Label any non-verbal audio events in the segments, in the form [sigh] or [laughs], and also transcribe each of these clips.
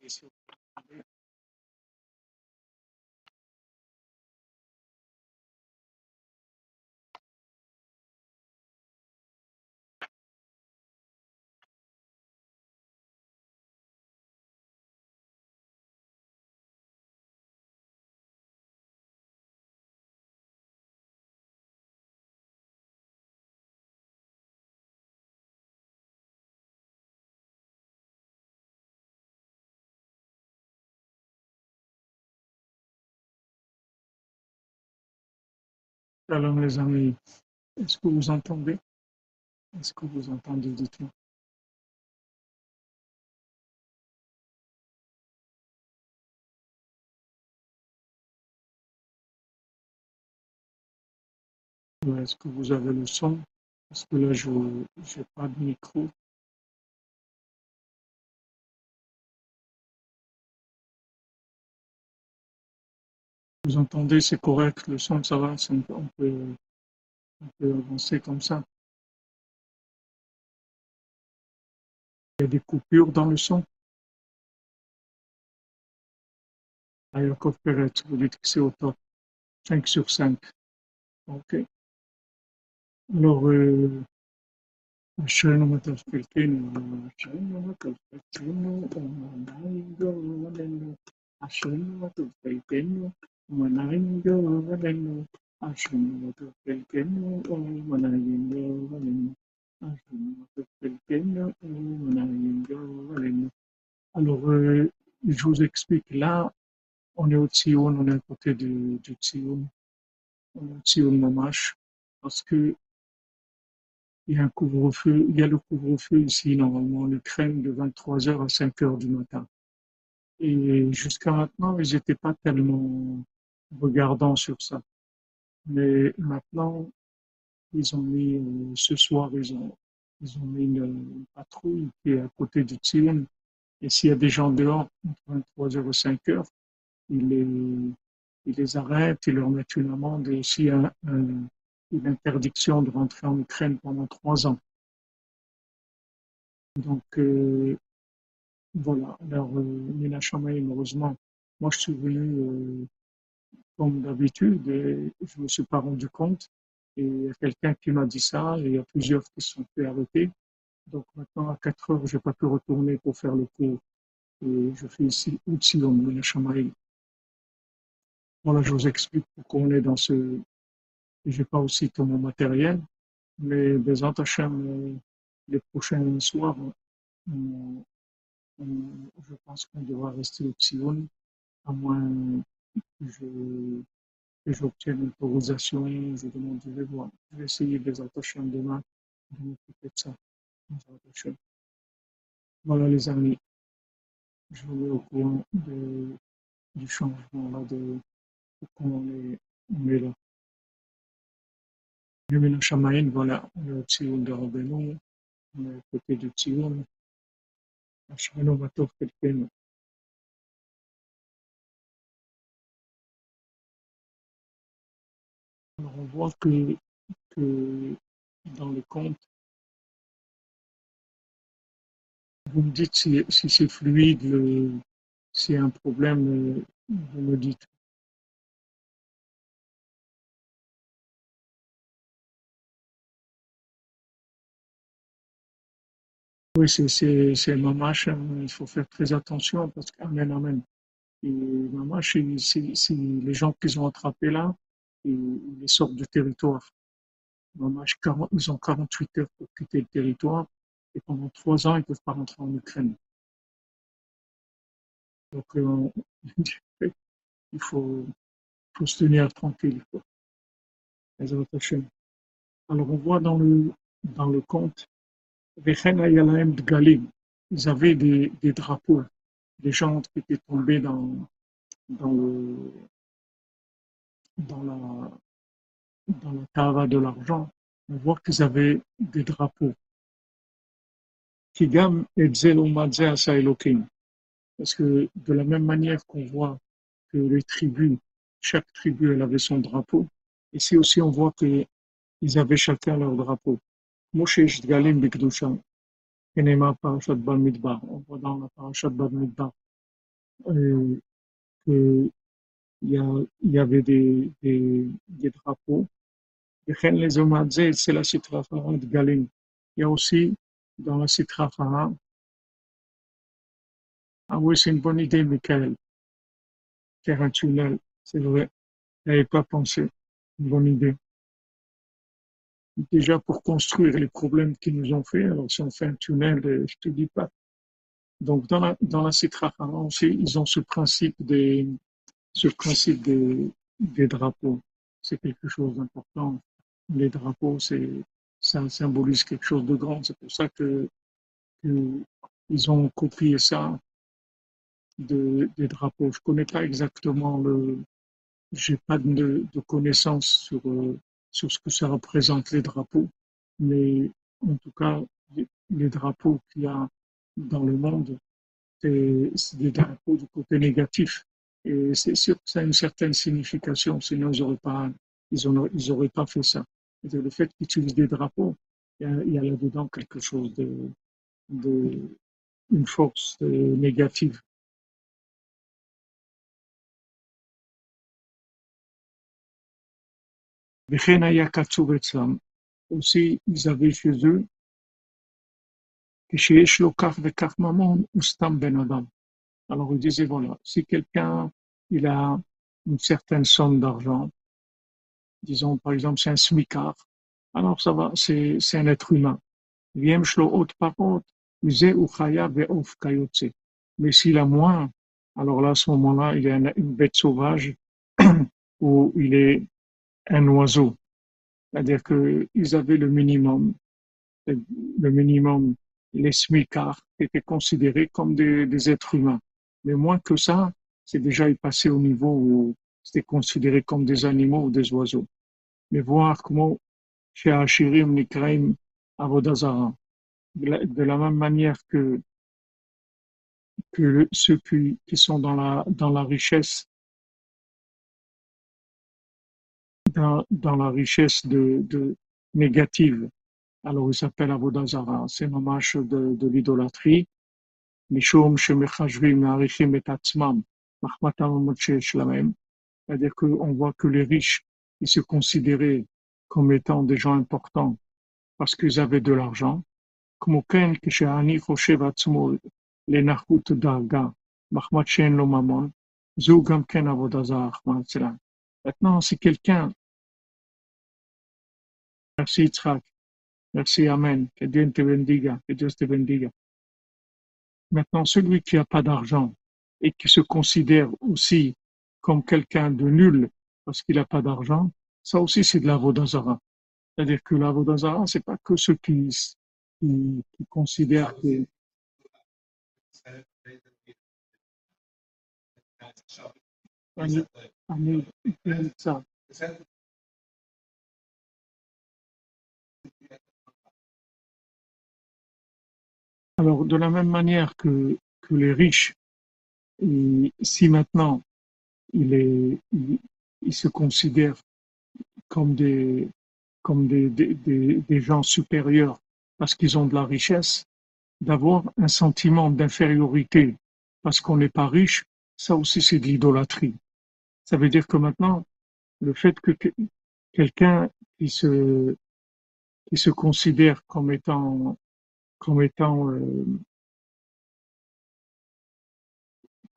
difícil Shalom les amis, est-ce que vous entendez? Est-ce que vous entendez? Dites-moi. Est-ce que vous avez le son? Parce que là, je n'ai pas de micro. vous entendez, c'est correct, le son, ça va, on peut, avancer comme ça. Il y a des coupures dans le son. Ah, Ayakov Peret, vous dites que c'est au top. 5 sur 5. OK. Alors, euh, alors, euh, je vous explique. Là, on est au Tzion, on est à côté de, de Tzion, on Tzion Mamash, parce que il y a un couvre-feu, il y a le couvre-feu ici, normalement, le crème de 23h à 5h du matin. Et jusqu'à maintenant, ils n'étaient pas tellement regardants sur ça. Mais maintenant, ils ont mis, ce soir, ils ont, ils ont mis une, patrouille qui est à côté du Tzion. Et s'il y a des gens dehors, entre 23h et 5h, ils les, arrêtent, ils leur mettent une amende. Et s'il y a un, une interdiction de rentrer en Ukraine pendant trois ans. Donc, euh, voilà. Alors, euh, Nina heureusement, moi, je suis venu euh, comme d'habitude je ne me suis pas rendu compte. Et il y a quelqu'un qui m'a dit ça et il y a plusieurs qui se sont fait arrêter. Donc, maintenant, à 4 heures, je n'ai pas pu retourner pour faire le cours. Et je fais ici Utsilon, Nina Voilà, je vous explique pourquoi on est dans ce, je n'ai pas aussi tout mon matériel, mais des Hashem, les prochains soirs, je pense qu'on devra rester au Tsion, à moins que j'obtienne une autorisation, je demande, je vais voir. Je vais essayer des Hashem demain de m'occuper de ça. Voilà les amis, je vous mets au courant de, du changement là, de pourquoi on est, on est là. Le Shamaïn, voilà, le Tzion de Rabbeinu, le côté du Tzion, Ashmano Matov Kelkenu. On voit que, dans le compte, vous me dites si, si c'est fluide, y a un problème, vous me dites. Oui, c'est mamash, hein, il faut faire très attention parce qu'amen, amen. Et mamash, c'est les gens qu'ils ont attrapés là, ils sortent du territoire. Mamash, ils ont 48 heures pour quitter le territoire et pendant trois ans, ils ne peuvent pas rentrer en Ukraine. Donc, euh, [laughs] il faut, se tenir tranquille. Alors, on voit dans le, dans le conte ils avaient des, des drapeaux, des gens qui étaient tombés dans, dans, le, dans, la, dans la cave de l'argent. On voit qu'ils avaient des drapeaux. Parce que de la même manière qu'on voit que les tribus, chaque tribu, elle avait son drapeau, ici aussi on voit qu'ils avaient chacun leur drapeau. Moshe Galim Bikdusha, Kenema Parashat Bamidbar. On voit dans la Parashat Bamidbar euh, qu'il y, a, il y avait des, des, des drapeaux. C'est la Sitra de Galim. Il y a aussi dans la Sitra ah oui, c'est une bonne idée, Michael. Faire un tunnel, c'est vrai. Je n'avais pas pensé. Une bonne idée. Déjà pour construire les problèmes qu'ils nous ont fait, alors si on fait un tunnel, euh, je te dis pas. Donc dans la dans la aussi, ils ont ce principe des ce principe des, drapeaux. C'est quelque chose d'important. Les drapeaux, c'est ça symbolise quelque chose de grand. C'est pour ça que, que ils ont copié ça de, des drapeaux. Je connais pas exactement le, j'ai pas de, de connaissances sur, euh, sur ce que ça représente les drapeaux, mais en tout cas, les, drapeaux qu'il y a dans le monde, c'est des drapeaux du côté négatif. Et c'est sûr que ça a une certaine signification, sinon ils n'auraient pas, ils pas fait ça. Le fait qu'ils utilisent des drapeaux, il y a, il y a là-dedans quelque chose de, de une force euh, négative. aussi ils avaient chez eux ben alors ils disaient voilà si quelqu'un il a une certaine somme d'argent. Disons par exemple c'est un smicard. Alors ça va c'est un être humain. Mais s'il a moins alors là à ce moment-là il est une bête sauvage [clears throat] ou il est un oiseau. C'est-à-dire qu'ils avaient le minimum, le minimum, les smicards étaient considérés comme des, êtres humains. Mais moins que ça, c'est déjà passé au niveau où c'était considéré comme des animaux ou des oiseaux. Mais voir comment chez Achirim, Nikraim, Avodazara, de la même manière que, que ceux qui, sont dans la, dans la richesse dans, la richesse de, de négative. Alors, il s'appelle Avodazara. C'est un hommage de, de l'idolâtrie. C'est-à-dire qu'on voit que les riches, ils se considéraient comme étant des gens importants parce qu'ils avaient de l'argent. Maintenant, si quelqu'un Merci Yitzhak. Merci, Amen. Que Dieu te bendiga. Que Dieu te bendiga. Maintenant, celui qui n'a pas d'argent et qui se considère aussi comme quelqu'un de nul parce qu'il n'a pas d'argent, ça aussi c'est de la vodazara. C'est-à-dire que la vodazara, c'est pas que ceux qui, qui, qui considèrent que Alors, de la même manière que, que les riches, si maintenant il, est, il, se considèrent comme des, comme des, des, des, gens supérieurs parce qu'ils ont de la richesse, d'avoir un sentiment d'infériorité parce qu'on n'est pas riche, ça aussi c'est de l'idolâtrie. Ça veut dire que maintenant, le fait que quelqu'un qui se, qui se considère comme étant comme étant euh,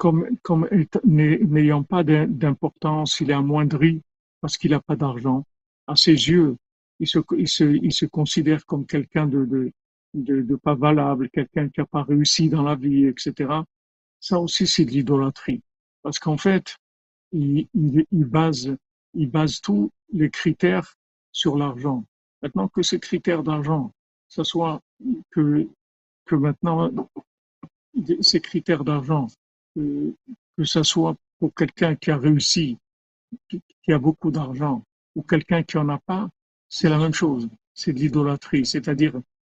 comme, comme n'ayant pas d'importance, il est amoindri parce qu'il n'a pas d'argent. À ses yeux, il se, il se, il se considère comme quelqu'un de, de, de, pas valable, quelqu'un qui n'a pas réussi dans la vie, etc. Ça aussi, c'est de l'idolâtrie. Parce qu'en fait, il, il, il, base, il base tous les critères sur l'argent. Maintenant que ces critères d'argent, ce soit que, que maintenant, ces critères d'argent, que, que ce soit pour quelqu'un qui a réussi, qui a beaucoup d'argent, ou quelqu'un qui en a pas, c'est la même chose. C'est de l'idolâtrie, c'est-à-dire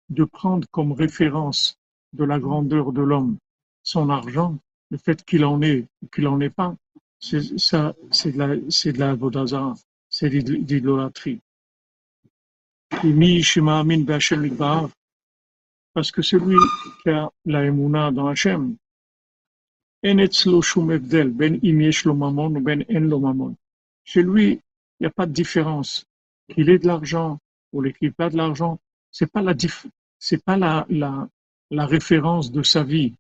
de prendre comme référence de la grandeur de l'homme son argent, le fait qu'il en ait ou qu'il en ait pas, c'est ça, c'est de la, c'est de la c'est de l'idolâtrie. Parce que celui qui a la émouna dans Hachem, Evdel, ben ben. Chez lui, il n'y a pas de différence. Qu'il ait de l'argent ou qu'il n'ait pas de l'argent, c'est pas la pas la, référence de sa vie.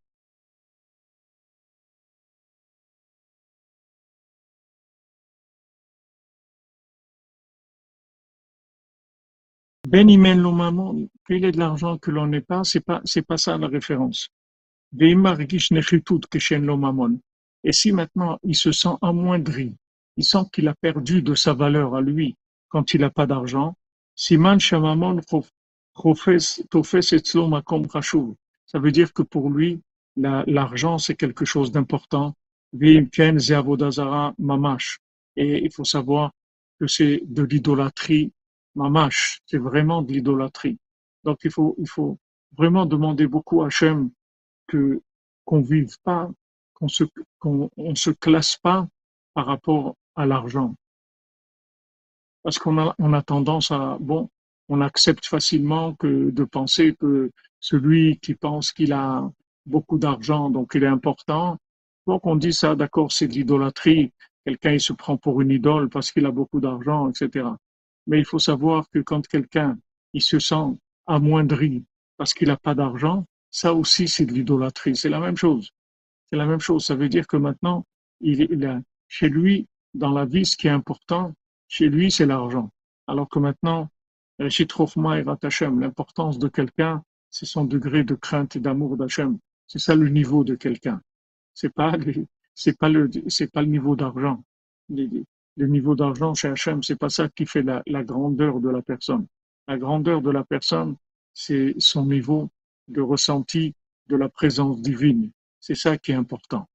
Ben mamon, qu'il ait de l'argent que l'on n'ait pas, c'est pas c'est pas ça la référence. Et si maintenant il se sent amoindri, il sent qu'il a perdu de sa valeur à lui quand il n'a pas d'argent. Ça veut dire que pour lui, la- l'argent c'est quelque chose d'important. Et il faut savoir que c'est de l'idolâtrie mamash, c'est vraiment de l'idolâtrie. Donc il faut, il faut vraiment demander beaucoup à Hachem que qu'on vive pas, qu'on se qu'on on se classe pas par rapport à l'argent. Parce qu'on a on tendance à bon, on accepte facilement que de penser que celui qui pense qu'il a beaucoup d'argent, donc il est important. Donc on dit ça, d'accord, c'est de l'idolâtrie. Quelqu'un il se prend pour une idole parce qu'il a beaucoup d'argent, etc. Mais il faut savoir que quand quelqu'un il se sent amoindri parce qu'il n'a pas d'argent, ça aussi c'est de l'idolâtrie. C'est la même chose. C'est la même chose. Ça veut dire que maintenant, il, chez lui, dans la vie, ce qui est important, chez lui, c'est l'argent. Alors que maintenant, euh, et Ratachem, l'importance de quelqu'un, c'est son degré de crainte et d'amour d'Hachem. C'est ça le niveau de quelqu'un. C'est pas, c'est pas le, c'est pas le niveau d'argent. Le, niveau d'argent chez Hachem, c'est pas ça qui fait la grandeur de la personne. La grandeur de la personne, c'est son niveau de ressenti de la présence divine. C'est ça qui est important.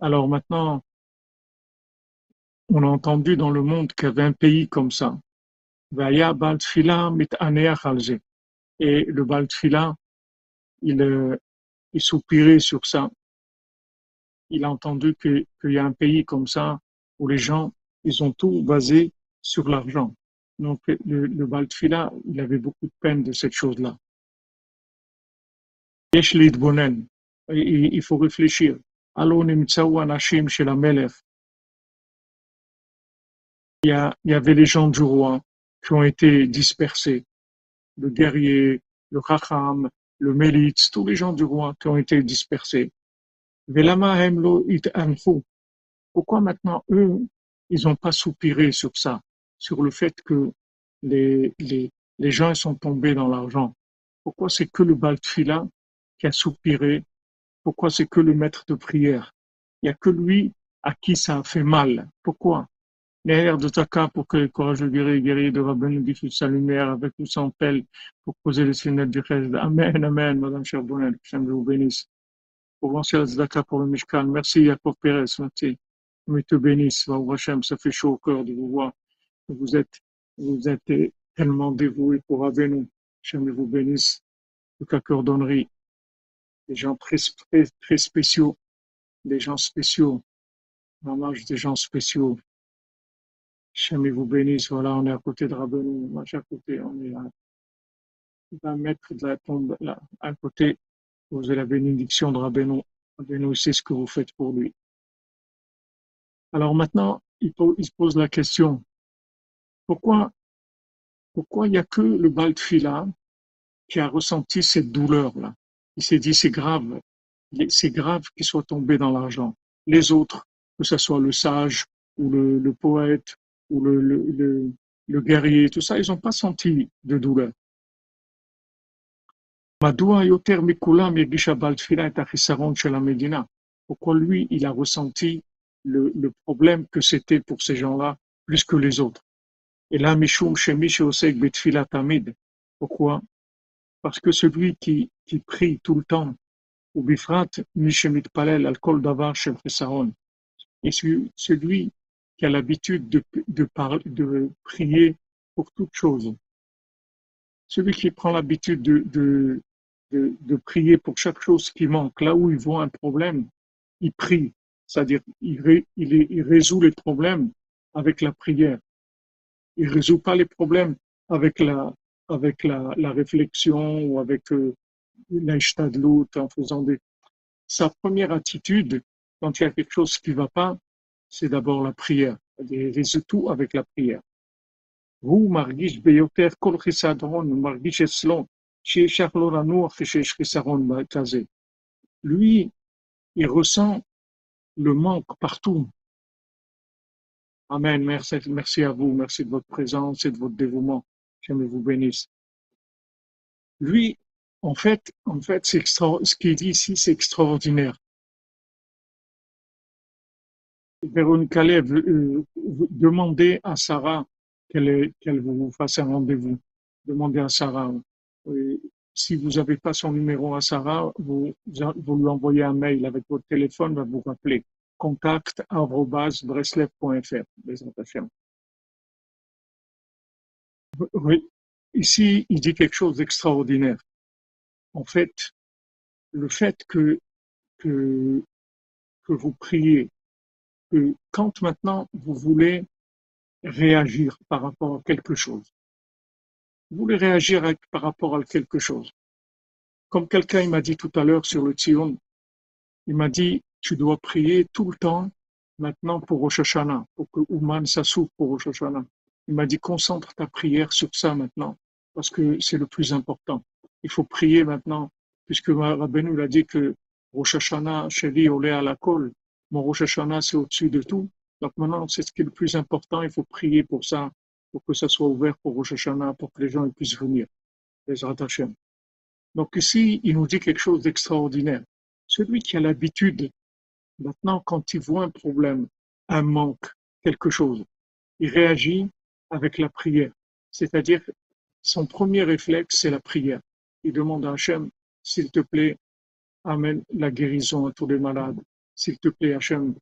Alors maintenant, on a entendu dans le monde qu'il y avait un pays comme ça. Et le Baltfila, il, euh, il soupirait sur ça. Il a entendu qu'il y a un pays comme ça où les gens, ils ont tout basé sur l'argent. Donc, le, le Baltfila, il avait beaucoup de peine de cette chose-là. Il faut réfléchir. Il y, a, il y avait les gens du roi qui ont été dispersés. Le guerrier, le Chacham, le Mélitz, tous les gens du roi qui ont été dispersés. Pourquoi maintenant eux, ils n'ont pas soupiré sur ça, sur le fait que les, les, les gens sont tombés dans l'argent Pourquoi c'est que le Baltfila qui a soupiré? Pourquoi c'est que le maître de prière? Il n'y a que lui à qui ça a fait mal. Pourquoi? L'air de Taka pour que le courageux guerrier guerrier de Rabbeinu diffuse sa lumière avec ou sans pelle pour poser les fenêtres du Chesed. Amen, Amen, Madame Cherbonnel, que Hachem vous bénisse. Pour lancer la Tzedaka pour le Mishkan. Merci Yaakov Pérez, merci. Que te bénisse, ça fait chaud au cœur de vous voir. Vous êtes, vous êtes tellement dévoués pour Avenu. Hachem vous bénisse. La cordonnerie, des gens très, très, très spéciaux, des gens spéciaux, vraiment des gens spéciaux. Hachem vous bénisse. Voilà, on est à côté de Rabbeinu, moi à côté, on est à 20 mètres de la tombe, là, à côté. Vous avez la bénédiction de Rabbeinu. Rabbeinu sait ce que vous faites pour lui. Alors maintenant, il, se pose la question, pourquoi, pourquoi il n'y a que le Baltfila qui a ressenti cette douleur-là? Il s'est dit, c'est grave, c'est grave qu'il soit tombé dans l'argent. Les autres, que ce soit le sage ou le, poète ou le, le, guerrier, tout ça, ils n'ont pas senti de douleur. Pourquoi lui, il a ressenti le, problème que c'était pour ces gens-là plus que les autres? Et là, Mishum Shemi Sheosek Betfila Tamid. Pourquoi? Parce que celui qui, prie tout le temps, ou Bifrat Mishemit Palel al Kol Davar Chesaron, et celui, qui a l'habitude de, prier pour toute chose, celui qui prend l'habitude de, de, de, de prier pour chaque chose qui manque, là où il voit un problème, il prie, c'est-à-dire, il, résout les problèmes avec la prière. Il résout pas les problèmes avec la, avec la, réflexion ou avec euh, l'Aishtadlout en faisant des. Sa première attitude, quand il y a quelque chose qui va pas, c'est d'abord la prière. Il résout tout avec la prière. Vous, Margish Beyoter, Kol Margish Eslon, bah, Lui, il ressent le manque partout. Amen. Merci, merci à vous. Merci de votre présence et de votre dévouement. J'aimerais vous bénisse. Lui, en fait, en fait, ce qu'il dit ici, c'est extraordinaire. Véronique Lev, euh, demandez à Sarah qu'elle vous fasse un rendez-vous. Demandez à Sarah. Si vous n'avez pas son numéro à Sarah, vous, lui envoyez un mail avec votre téléphone, va vous rappeler. Contact breslev.fr. Oui. Ici, il dit quelque chose d'extraordinaire. En fait, le fait que, que, que vous priez, que quand maintenant vous voulez réagir par rapport à quelque chose, voulez réagir par rapport à quelque chose. Comme quelqu'un m'a dit tout à l'heure sur le Tzion, il m'a dit, tu dois prier tout le temps maintenant pour Rosh Hashanah, pour que Ouman s'assoufre pour Rosh Hashanah. Il m'a dit, concentre ta prière sur ça maintenant, parce que c'est le plus important. Il faut prier maintenant, puisque Rabbeinu l'a dit que Rosh Hashanah, chéri, olé à la colle. Mon Rosh Hashanah, c'est au-dessus de tout. Donc maintenant, c'est ce qui est le plus important. Il faut prier pour ça pour que ça soit ouvert pour Rosh Hashanah, pour que les gens puissent venir. Les Donc ici, il nous dit quelque chose d'extraordinaire. Celui qui a l'habitude, maintenant, quand il voit un problème, un manque, quelque chose, il réagit avec la prière. C'est-à-dire, son premier réflexe, c'est la prière. Il demande à Hachem, s'il te plaît, amène la guérison à tous les malades. S'il te plaît, Hachem,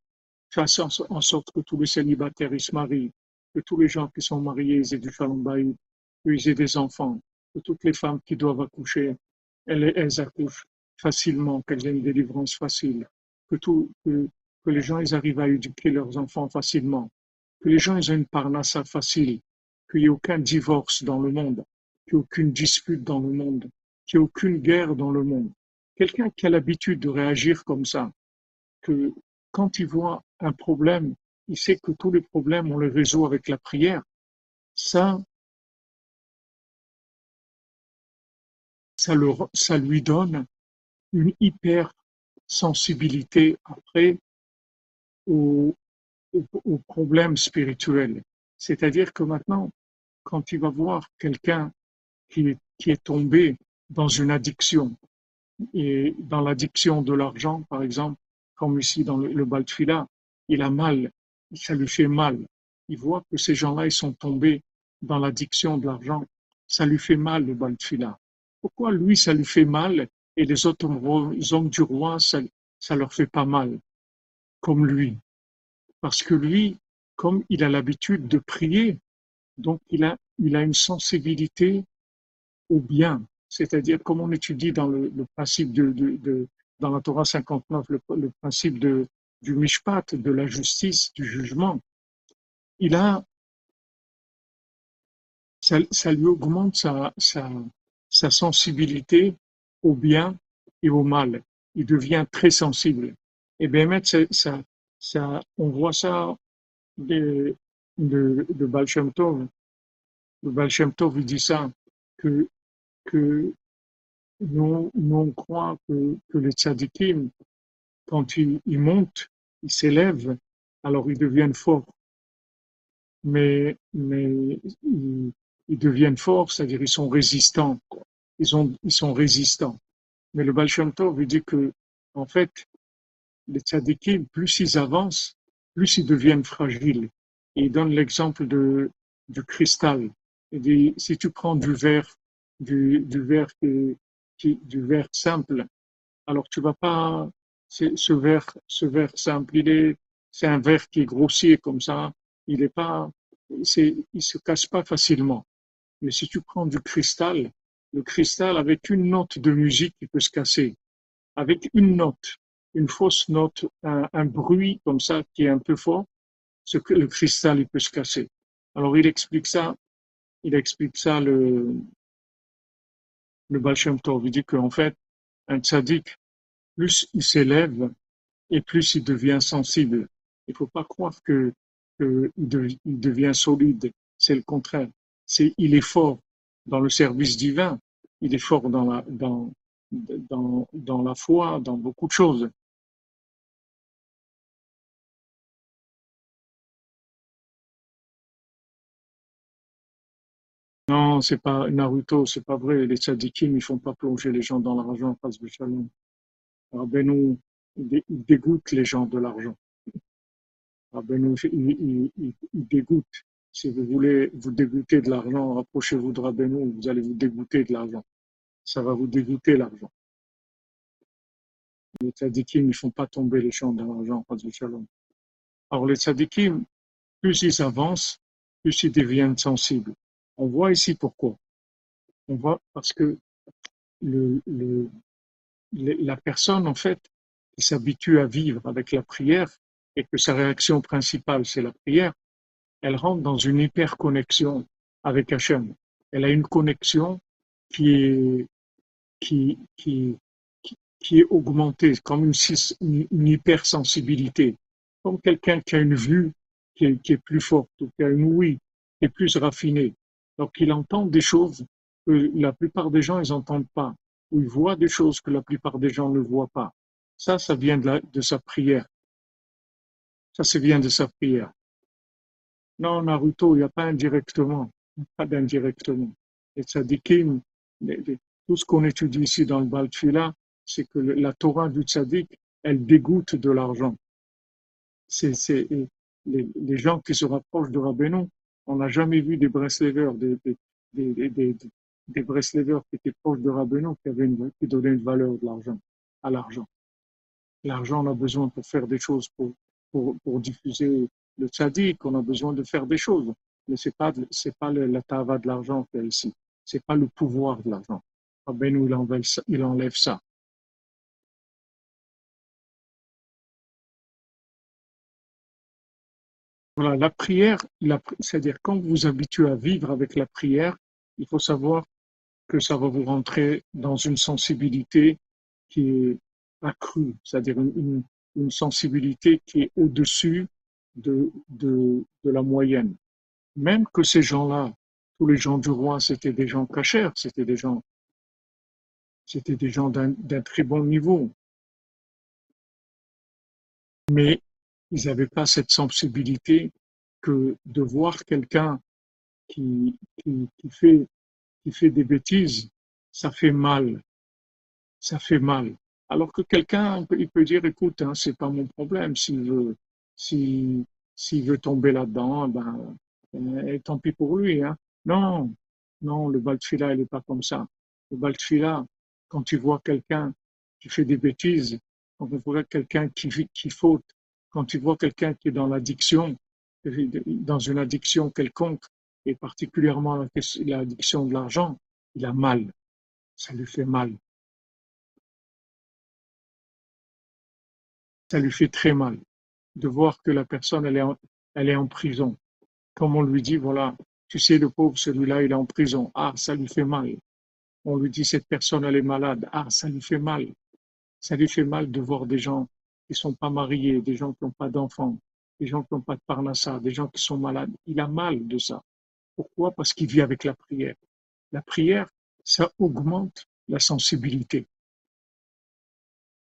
fasse en sorte que tous les célibataires se marient que tous les gens qui sont mariés aient du shalom qu'ils aient des enfants, que toutes les femmes qui doivent accoucher, elles, accouchent facilement, qu'elles aient une délivrance facile, que, les gens arrivent à éduquer leurs enfants facilement, que les gens aient une parnassa facile, qu'il n'y ait aucun divorce dans le monde, qu'il n'y ait aucune dispute dans le monde, qu'il n'y ait aucune guerre dans le monde. Quelqu'un qui a l'habitude de réagir comme ça, que quand il voit un problème, il sait que tous les problèmes, on les résout avec la prière. Ça, ça, ça lui donne une hyper sensibilité après aux, problèmes spirituels. C'est-à-dire que maintenant, quand il va voir quelqu'un qui, qui est tombé dans une addiction, et dans l'addiction de l'argent, par exemple, comme ici dans le, le Baltfila, il a mal ça lui fait mal. Il voit que ces gens-là, ils sont tombés dans l'addiction de l'argent. Ça lui fait mal, le Baltfila. Pourquoi lui, ça lui fait mal et les autres hommes du roi, ça, ça leur fait pas mal, comme lui? Parce que lui, comme il a l'habitude de prier, donc il a, il a une sensibilité au bien. C'est-à-dire, comme on étudie dans le, principe de, de, dans la Torah 59, le principe de, du mishpat, de la justice, du jugement, il a, ça, lui augmente sa, sa, sensibilité au bien et au mal. Il devient très sensible. Et bien, ça, ça, on voit ça de, de, de Baal Shem Tov. Le Tov, il dit ça, que, que nous, nous on croit que, que les tzadikim, quand ils, montent, ils s'élèvent, alors ils deviennent forts. Mais, mais ils, deviennent forts, c'est-à-dire ils sont résistants. Ils, ont, ils sont résistants. Mais le Baal Shem Tov, dit que, en fait, les tzadikim, plus ils avancent, plus ils deviennent fragiles. Il donne l'exemple de, du cristal. Il dit, si tu prends du verre, du, du verre qui, du verre simple, alors tu vas pas, ce verre, ce verre simple, il est, c'est un verre qui est grossier comme ça. Il est pas, c'est, il se casse pas facilement. Mais si tu prends du cristal, le cristal avec une note de musique, il peut se casser. Avec une note, une fausse note, un, bruit comme ça qui est un peu fort, ce le cristal il peut se casser. Alors il explique ça, il explique ça le le Baal Shem Tov, il dit qu'en fait, un tzaddik, plus il s'élève et plus il devient sensible. Il ne faut pas croire que, devient solide. C'est le contraire. C'est il est fort dans le service divin. Il est fort dans la dans dans, dans la foi, dans beaucoup de choses. Non, c'est pas Naruto, c'est pas vrai. Les tzadikim, ils font pas plonger les gens dans l'argent, face de shalom. Rabbeinu, il dégoûte les gens de l'argent. Rabbeinu, il, il, dégoûte. Si vous voulez vous dégoûter de l'argent, rapprochez-vous de Rabbeinu, vous allez vous dégoûter de l'argent. Ça va vous dégoûter l'argent. Les tzadikim, ils font pas tomber les gens l'argent, de shalom. Alors les tzadikim, plus ils avancent, plus ils deviennent sensibles. On voit ici pourquoi. On voit parce que le, la personne, en fait, qui s'habitue à vivre avec la prière et que sa réaction principale, c'est la prière, elle rentre dans une hyper-connexion avec Hachem. Elle a une connexion qui est, qui, qui, qui est augmentée, comme une, une, hypersensibilité, comme quelqu'un qui a une vue qui est, qui est plus forte, ou qui a une ouïe qui est plus raffinée. Donc il entend des choses que la plupart des gens ils n'entendent pas, ou il voit des choses que la plupart des gens ne voient pas. Ça, ça vient de, sa prière. Ça, ça vient de sa prière. Non, Naruto, il n'y a pas indirectement, pas d'indirectement. Et tzadikim, tout ce qu'on étudie ici dans le Baltfila, c'est que la Torah du tzaddik, elle dégoûte de l'argent. C'est les, les, gens qui se rapprochent de Rabbeinu, on n'a jamais vu des Breslevers, des, des, des, des, Breslevers qui étaient proches de Rabbeinu, qui, qui donnaient une valeur de l'argent, à l'argent. L'argent, on a besoin pour faire des choses, pour, pour, pour diffuser le tzaddik, on a besoin de faire des choses. Mais pas, c'est pas le, la tava de l'argent qu'il y a ici. C'est pas le pouvoir de l'argent. Rabbeinu, il enlève ça. Il enlève ça. Voilà, la prière, c'est-à-dire quand vous vous habituez à vivre avec la prière, il faut savoir que ça va vous rentrer dans une sensibilité qui est accrue, c'est-à-dire une, une, sensibilité qui est au-dessus de, de, de, la moyenne. Même que ces gens-là, tous les gens du roi, c'était des gens cachers, c'était des gens, c'était des gens d'un très bon niveau. Mais ils n'avaient pas cette sensibilité que de voir quelqu'un qui, qui, qui, fait, qui fait des bêtises, ça fait mal. Ça fait mal. Alors que quelqu'un, il peut dire, écoute, hein, c'est pas mon problème. S'il veut, s'il, veut tomber là-dedans, ben, euh, tant pis pour lui. Hein. Non, non, le Baltfila, il n'est pas comme ça. Le Baltfila, quand tu vois quelqu'un qui fait des bêtises, quand tu vois quelqu'un qui, qui faute, quand tu vois quelqu'un qui est dans l'addiction, dans une addiction quelconque, et particulièrement l'addiction de l'argent, il a mal. Ça lui fait mal. Ça lui fait très mal de voir que la personne, elle est en, prison. Comme on lui dit, voilà, tu sais, le pauvre, celui-là, il est en prison. Ah, ça lui fait mal. On lui dit, cette personne, elle est malade. Ah, ça lui fait mal. Ça lui fait mal de voir des gens qui sont pas mariés, des gens qui n'ont pas d'enfants, des gens qui n'ont pas de parnassa, des gens qui sont malades. Il a mal de ça. Pourquoi? Parce qu'il vit avec la prière. La prière, ça augmente la sensibilité.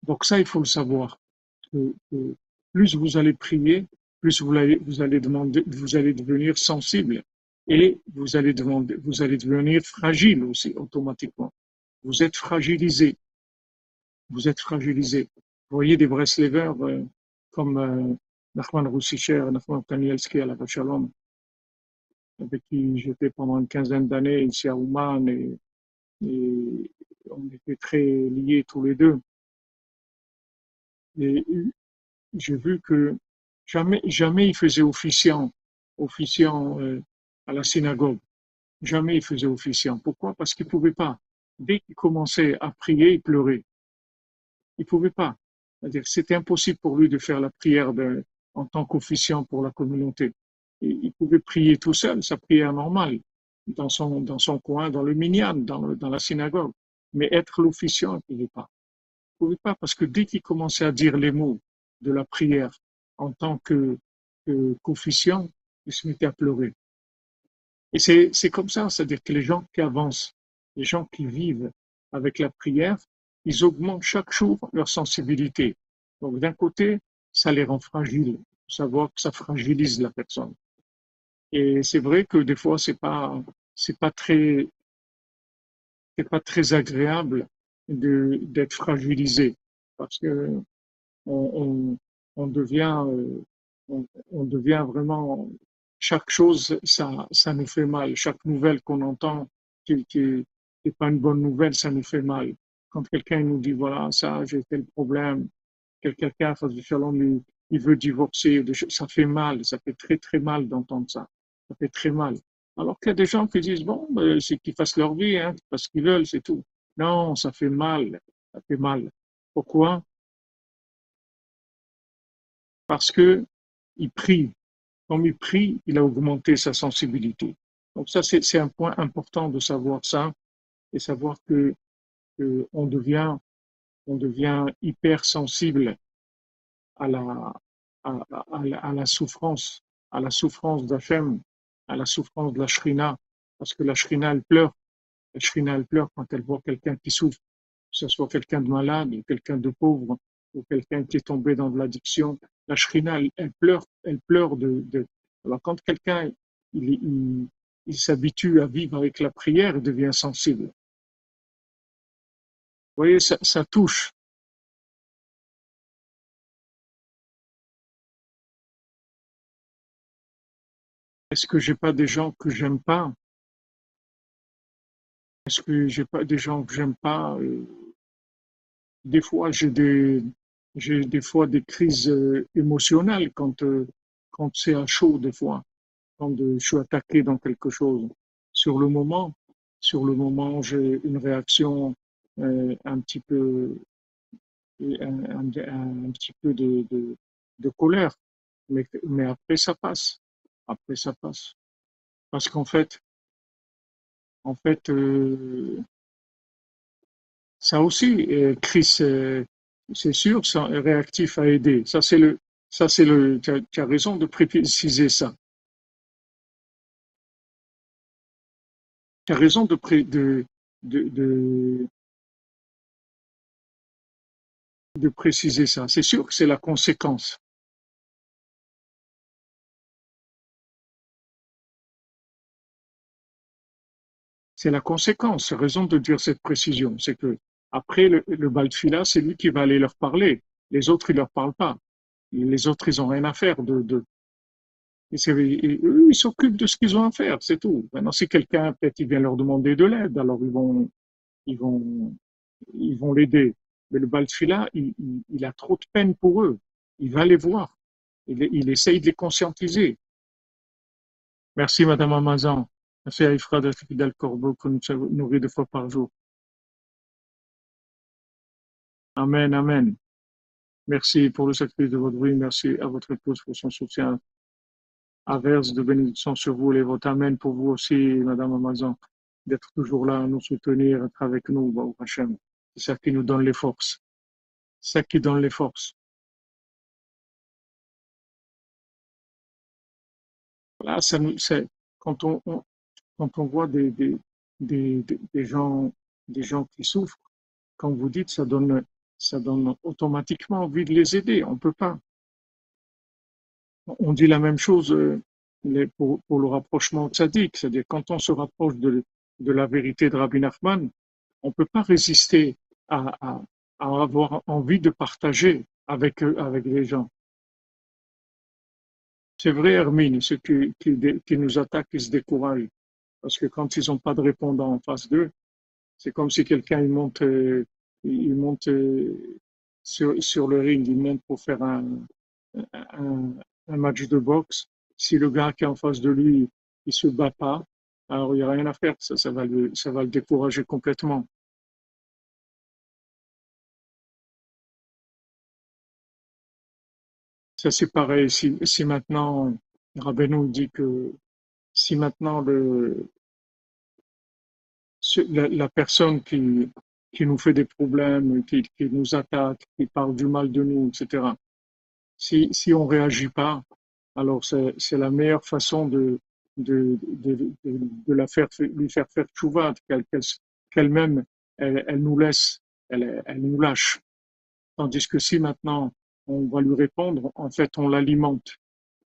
Donc ça, il faut le savoir. plus vous allez prier, plus vous allez, vous allez demander, vous allez devenir sensible et vous allez demander, vous allez devenir fragile aussi automatiquement. Vous êtes fragilisé. Vous êtes fragilisé. Vous voyez des Breslevers euh, comme euh, Nachman Roussicher, Nachman Kanielski à la Shalom, avec qui j'étais pendant une quinzaine d'années ici à Ouman et, on était très liés tous les deux. Et j'ai vu que jamais, jamais il faisait officiant, officiant euh, à la synagogue. Jamais il faisait officiant. Pourquoi? Parce qu'il pouvait pas. Dès qu'il commençait à prier, il pleurait. Il pouvait pas. C'est-à-dire c'était impossible pour lui de faire la prière de, en tant qu'officiant pour la communauté. Il pouvait prier tout seul, sa prière normale, dans son, coin, dans le minyan, dans, la synagogue. Mais être l'officiant, il ne pouvait pas. Il ne pouvait pas parce que dès qu'il commençait à dire les mots de la prière en tant que, il se mettait à pleurer. Et c'est, c'est comme ça, c'est-à-dire que les gens qui avancent, les gens qui vivent avec la prière, ils augmentent chaque jour leur sensibilité. Donc d'un côté, ça les rend fragiles, savoir que ça fragilise la personne. Et c'est vrai que des fois, c'est pas, c'est pas très, c'est pas très agréable de, d'être fragilisé parce que on, on, devient, euh, on, devient vraiment, chaque chose, ça, ça nous fait mal. Chaque nouvelle qu'on entend qui, qui, n'est pas une bonne nouvelle, ça nous fait mal. Quand quelqu'un nous dit, voilà, ça, j'ai tel problème, quelqu'un, face du shalom, il veut divorcer, ça fait mal, ça fait très très mal d'entendre ça. Ça fait très mal. Alors qu'il y a des gens qui disent, bon, ben, c'est qu'ils fassent leur vie, hein, parce qu'ils veulent, c'est tout. Non, ça fait mal, ça fait mal. Pourquoi? Parce que il. Comme il prie, il a augmenté sa sensibilité. Donc ça, c'est un point important de savoir ça et savoir que, on devient on devient hyper sensible à la, à, à, la souffrance, à la souffrance d'Hachem, à la souffrance de la Shrina, parce que la Shrina, elle pleure. La Shrina, elle pleure quand elle voit quelqu'un qui souffre, que ce soit quelqu'un de malade, ou quelqu'un de pauvre, ou quelqu'un qui est tombé dans de l'addiction. La Shrina, elle, pleure, elle pleure de, de... Alors quand quelqu'un, il, s'habitue à vivre avec la prière, il devient sensible. Vous voyez, ça touche. Est-ce que j'ai pas des gens que j'aime pas? Est-ce que j'ai pas des gens que j'aime pas? Euh, Des fois, j'ai des j'ai des fois des crises euh, émotionnelles quand euh, quand c'est à chaud des fois, quand je suis attaqué dans quelque chose. Sur le moment, sur le moment, j'ai une réaction un petit peu un, petit peu de, de, de colère, mais, mais après ça passe après ça passe. Parce qu'en fait, en fait, euh, ça aussi, euh, Chris, euh, c'est sûr, c'est réactif à aider. Ça, c'est le, ça, c'est le, tu as, raison de préciser ça. Tu as raison de, de, de, de, de préciser ça. C'est sûr que c'est la conséquence. C'est la conséquence, raison de dire cette précision. C'est que après le, le c'est lui qui va aller leur parler. Les autres, ils leur parlent pas. Les autres, ils ont rien à faire de, de eux, ils s'occupent de ce qu'ils ont à faire, c'est tout. Maintenant, si quelqu'un, peut-être, il vient leur demander de l'aide, alors ils vont, ils vont, ils vont l'aider. Mais le Baltfila, il, il, il, a trop de peine pour eux. Il va les voir. Il, il essaye de les conscientiser. Merci, Madame Amazon. Ifra corbeau que nous nourrit deux fois par jour. Amen, Amen. Merci pour le sacrifice de votre vie. Merci à votre épouse pour son soutien. Averse de bénédiction sur vous, les votre Amen pour vous aussi, Madame Amazon, d'être toujours là, à nous soutenir, être avec nous, Baou Hachem. C'est ça qui nous donne les forces. C'est ça qui donne les forces. Voilà, ça quand on, quand on voit des, gens, des gens qui souffrent, quand vous dites, ça donne, ça donne automatiquement envie de les aider. On ne peut pas. On dit la même chose euh, pour, le rapprochement tzaddik, c'est-à-dire quand on se rapproche de, la vérité de Rabbi Nachman, on ne peut pas résister à, avoir envie de partager avec, avec les gens. C'est vrai, Hermine, ceux qui nous attaquent, ils se découragent. Parce que quand ils n'ont pas de répondant en face d'eux, c'est comme si quelqu'un il monte, il monte sur, le ring, il monte pour faire un, un, match de boxe. Si le gars qui est en face de lui, il se bat pas, alors il n'y a rien à faire. Ça, va le, ça va le décourager complètement. Ça, c'est pareil. Si, si maintenant, Rabbeinu dit que si maintenant la, personne qui, qui nous fait des problèmes, qui, qui nous attaque, qui parle du mal de nous, etc. Si, si on réagit pas, alors c'est la meilleure façon de, de, de, la faire, lui faire faire tchouva, qu'elle-même, elle, elle, nous laisse, elle, elle nous lâche. Tandis que si maintenant on va lui répondre, en fait on l'alimente.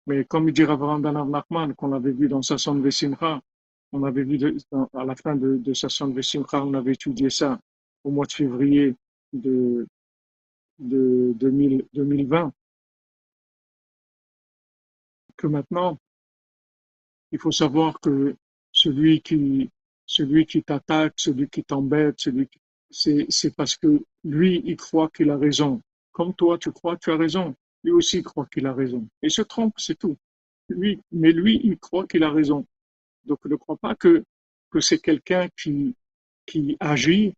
Mais comme il dit Ben Nachman, qu'on avait vu dans Sasson Vesimcha, on avait vu à la fin de, de Sasson Vesimcha, on avait étudié ça au mois de février de, de 2000, 2020, que maintenant, il faut savoir que celui qui, celui qui t'attaque, celui qui t'embête, celui c'est, c'est parce que lui, il croit qu'il a raison. Comme toi, tu crois que tu as raison. Lui aussi croit qu'il a raison. Il se trompe, c'est tout. Lui, mais lui, il croit qu'il a raison. Donc, ne crois pas que, que c'est quelqu'un qui, qui agit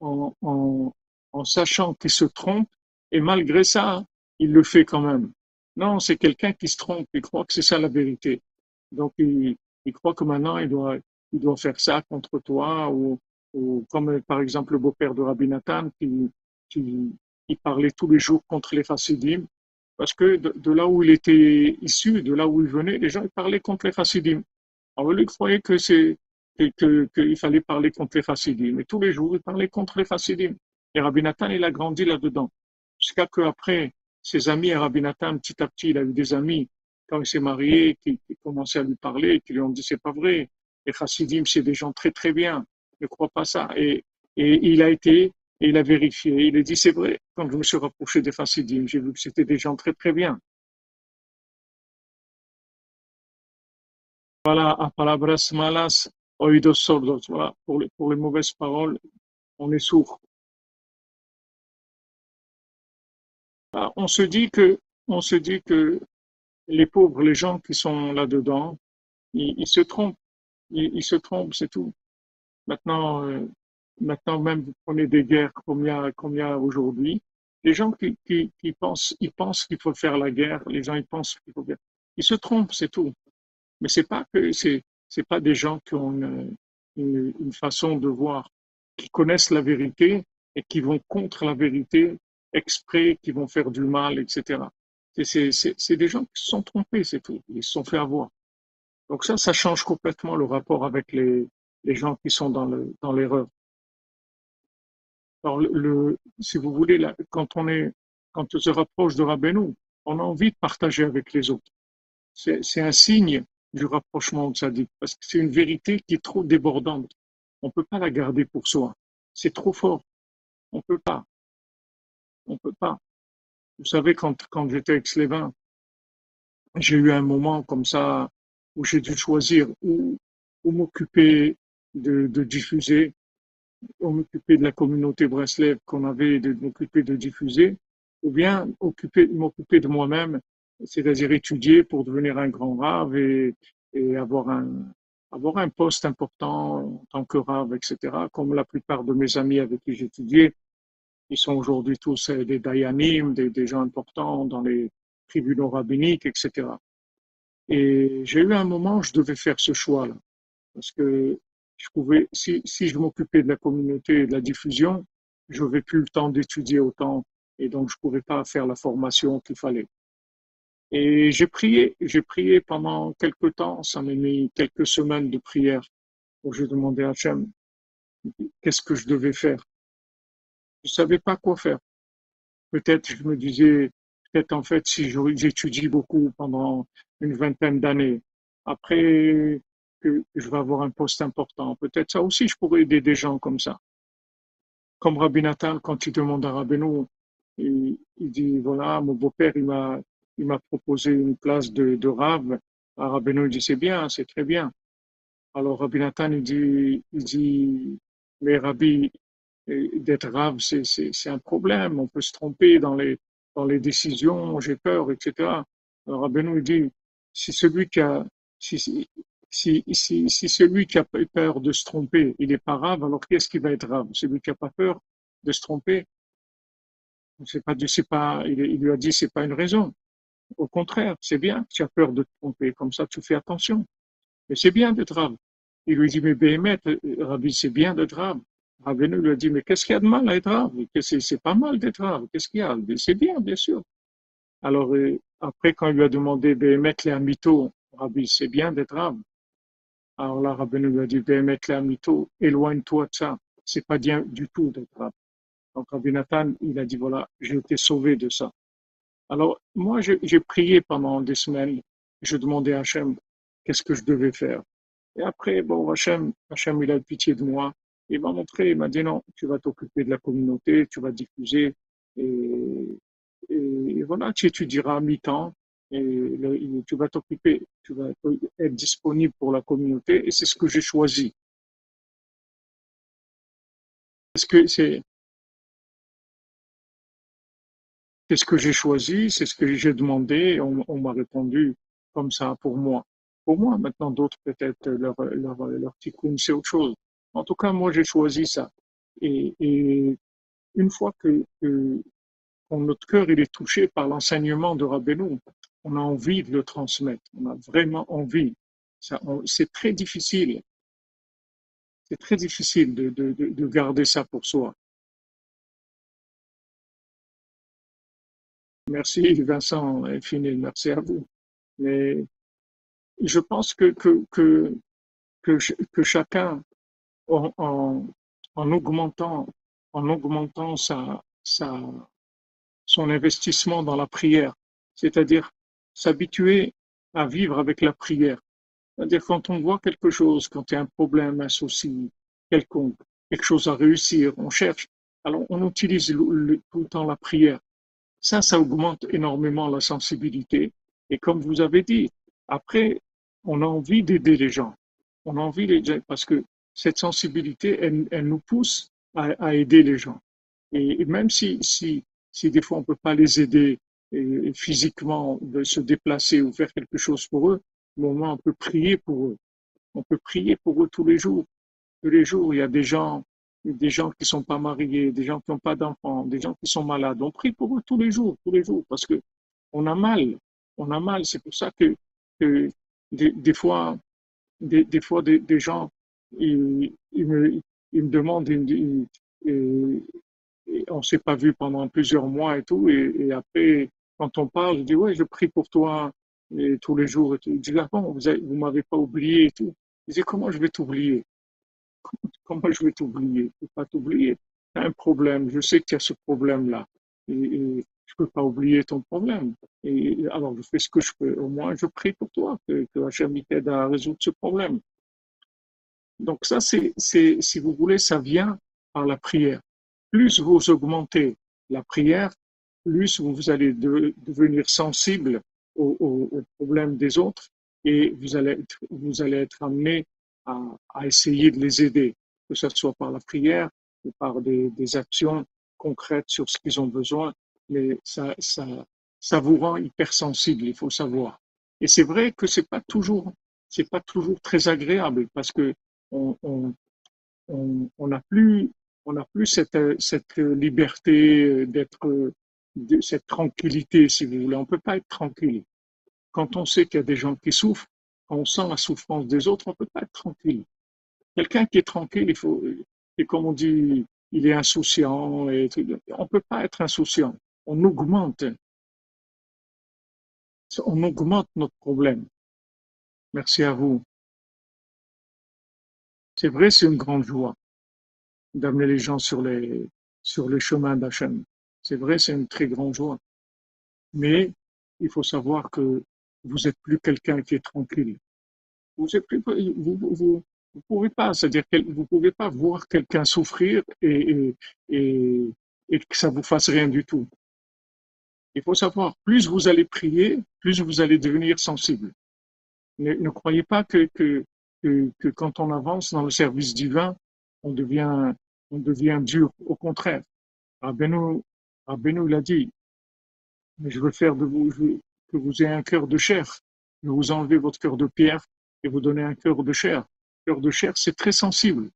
en, en, sachant qu'il se trompe et malgré ça, il le fait quand même. Non, c'est quelqu'un qui se trompe, il croit que c'est ça la vérité. Donc, il, il croit que maintenant, il doit, il doit faire ça contre toi, ou, ou comme par exemple le beau-père de Rabbi Nathan, qui, qui, qui, parlait tous les jours contre les chassidim, parce que de, là où il était issu, de là où il venait, les gens ils parlaient contre les chassidim. Alors lui, il croyait que c'est qu'il fallait parler contre les chassidim. Mais tous les jours, il parlait contre les chassidim. Et Rabbi Nathan, il a grandi là-dedans. Jusqu'à qu'après, ses amis, Rabbi Nathan, petit à petit, il a eu des amis quand il s'est marié, qui, qui commençaient à lui parler, qui lui ont dit c'est pas vrai. Les chassidim, c'est des gens très très bien. Ne crois pas ça. Et, et il a été, et il a vérifié. Il a dit c'est vrai. Quand je me suis rapproché des chassidim, j'ai vu que c'était des gens très très bien. Voilà, a palabras malas, oídos sordos. Voilà, pour les, pour les mauvaises paroles, on est sourd. On se dit que, on se dit que les pauvres, les gens qui sont là-dedans, ils, ils, se trompent. Ils, ils se trompent, c'est tout. Maintenant, euh, maintenant même, vous prenez des guerres y a aujourd'hui. Les gens qui, qui, qui, pensent, ils pensent qu'il faut faire la guerre. Les gens, ils pensent qu'il faut faire. Ils se trompent, c'est tout. Mais c'est pas que c'est, c'est pas des gens qui ont une, façon de voir, qui connaissent la vérité et qui vont contre la vérité exprès, qui vont faire du mal, etc. C'est des gens qui se sont trompés, c'est tout. Ils se sont fait avoir. Donc ça, ça change complètement le rapport avec les, les gens qui sont dans le dans l'erreur. Alors, le, si vous voulez, là, quand on est, quand on se rapproche de Rabbeinu, on a envie de partager avec les autres. C'est un signe du rapprochement de Sadiq, parce que c'est une vérité qui est trop débordante. On peut pas la garder pour soi. C'est trop fort. On peut pas. On peut pas. Vous savez, quand, quand j'étais ex-Lévin, j'ai eu un moment comme ça où j'ai dû choisir où, où m'occuper de, de, diffuser, où m'occuper de la communauté Breslev qu'on avait de m'occuper de diffuser, ou bien occuper, m'occuper de moi-même, c'est-à-dire étudier pour devenir un grand rave et, avoir un, avoir un poste important en tant que rave, etc., comme la plupart de mes amis avec qui j'étudiais, ils sont aujourd'hui tous euh, des dayanim, des, des, gens importants dans les tribunaux rabbiniques, etc. Et j'ai eu un moment je devais faire ce choix-là. Parce que je pouvais, si, si je m'occupais de la communauté et de la diffusion, je n'avais plus le temps d'étudier autant et donc je ne pourrais pas faire la formation qu'il fallait. Et j'ai prié, j'ai prié pendant quelques temps, ça m'a mis quelques semaines de prière où j'ai demandé à Hachem qu'est-ce que je devais faire? Je savais pas quoi faire. Peut-être je me disais, peut-être en fait si j'étudie beaucoup pendant une vingtaine d'années, après que je vais avoir un poste important, peut-être ça aussi je pourrais aider des gens comme ça. Comme Rabbi Nathan, quand il demande à Rabbeinu, il, il dit voilà, mon beau-père il m'a il proposé une place de, de rave. Rabbeinu dit c'est bien, c'est très bien. Alors Rabbi Nathan il dit, il dit Rabbi, d'être rave, c'est un problème. On peut se tromper dans les, dans les décisions, j'ai peur, etc. Alors Rabbeinu dit, si celui qui a, si, si, si, celui qui a peur de se tromper, il est pas rave, alors qui est-ce qui va être rave? Celui qui a pas peur de se tromper c'est pas, il, lui a dit, c'est pas une raison. Au contraire, c'est bien tu as peur de te tromper, comme ça tu fais attention. Mais c'est bien d'être rave. Il lui dit, mais Béhémet, Rabbi, c'est bien d'être rave. Rabbeinu lui a dit, mais qu'est-ce qu'il y a de mal à être rave? C'est pas mal d'être rave, qu'est-ce qu'il y a? C'est bien, bien sûr. Alors, euh, après, quand il lui a demandé, mettre les amito, Rabbi, c'est bien d'être rave. Alors là, Rabbeinu lui a dit, éloigne-toi de ça. C'est pas bien du tout d'être rave. Donc, Rabbi Nathan, il a dit, voilà, j'ai été sauvé de ça. Alors, moi, j'ai prié pendant des semaines. Je demandais à Hachem qu'est-ce que je devais faire? Et après, bon, Hachem, Hachem, il a eu pitié de moi. Il m'a montré, il m'a dit non, tu vas t'occuper de la communauté, tu vas diffuser. Et, et voilà, tu étudieras à mi-temps. Tu vas t'occuper, tu vas être disponible pour la communauté. Et c'est ce que j'ai choisi. C'est ce que j'ai choisi, c'est ce que j'ai demandé, on, m'a répondu comme ça pour moi. Pour moi, maintenant d'autres peut-être leur, leur, tikkun, c'est autre chose. En tout cas, moi j'ai choisi ça. Et, une fois que, que notre cœur il est touché par l'enseignement de Rabbeinu, on a envie de le transmettre, on a vraiment envie. C'est très difficile, c'est très difficile de, de, de garder ça pour soi. Merci Vincent Fini, merci à vous. Mais je pense que, chacun, en, en, augmentant, en augmentant sa, sa, son investissement dans la prière, c'est-à-dire s'habituer à vivre avec la prière. C'est-à-dire quand on voit quelque chose, quand il y a un problème, un souci quelconque, quelque chose à réussir, on cherche, alors on utilise tout le temps la prière. Ça, ça augmente énormément la sensibilité. Et comme vous avez dit, après, on a envie d'aider les gens. On a envie d'aider parce que cette sensibilité, elle, nous pousse à, aider les gens. Et, même si, si, si des fois on peut pas les aider physiquement, de se déplacer ou faire quelque chose pour eux, au moins on peut prier pour eux. On peut prier pour eux tous les jours. Tous les jours, il y a des gens des gens qui sont pas mariés, des gens qui n'ont pas d'enfants, des gens qui sont malades. On prie pour eux tous les jours, tous les jours, parce que on a mal, on a mal. C'est pour ça que, des, fois, des, fois des, gens, ils, me, demandent, on s'est pas vu pendant plusieurs mois et tout, et, après, quand on parle, je dis ouais, je prie pour toi tous les jours. Et tout. Je dis ah bon, vous, ne m'avez pas oublié et tout. Je dis comment je vais t'oublier? Comment je vais t'oublier? Je peux pas t'oublier. Tu as un problème, je sais qu'il y a ce problème-là. Et, je ne peux pas oublier ton problème. Et alors, je fais ce que je peux. Au moins, je prie pour toi, que, que Hachem t'aide à résoudre ce problème. Donc ça, c'est, si vous voulez, ça vient par la prière. Plus vous augmentez la prière, plus vous allez devenir sensible aux, problèmes des autres et vous allez être, vous allez être amené à, essayer de les aider, que ce soit par la prière ou par des, actions concrètes sur ce qu'ils ont besoin. Mais ça, ça, vous rend hypersensible, il faut savoir. Et c'est vrai que c'est pas toujours, c'est pas toujours très agréable parce que on, on, plus, on n'a plus cette, cette liberté d'être, de, cette tranquillité, si vous voulez. On peut pas être tranquille. Quand on sait qu'il y a des gens qui souffrent, on sent la souffrance des autres, on ne peut pas être tranquille. Quelqu'un qui est tranquille, il faut, et comme on dit, il est insouciant, on ne peut pas être insouciant. On augmente, on augmente notre problème. Merci à vous. C'est vrai, c'est une grande joie d'amener les gens sur les, sur les chemins d'Hachem. C'est vrai, c'est une très grande joie. Mais il faut savoir que vous n'êtes plus quelqu'un qui est tranquille. Vous ne vous, vous, vous, pouvez pas, c'est-à-dire que vous pouvez pas voir quelqu'un souffrir et, et, et, que ça vous fasse rien du tout. Il faut savoir, plus vous allez prier, plus vous allez devenir sensible. Ne, croyez pas que, que, que, quand on avance dans le service divin, on devient, on devient dur. Au contraire, Rabbeinu, Rabbeinu l'a dit, mais je veux faire de vous, que vous ayez un cœur de chair. Je vous enlevez votre cœur de pierre et vous donner un cœur de chair. Cœur de chair, c'est très sensible.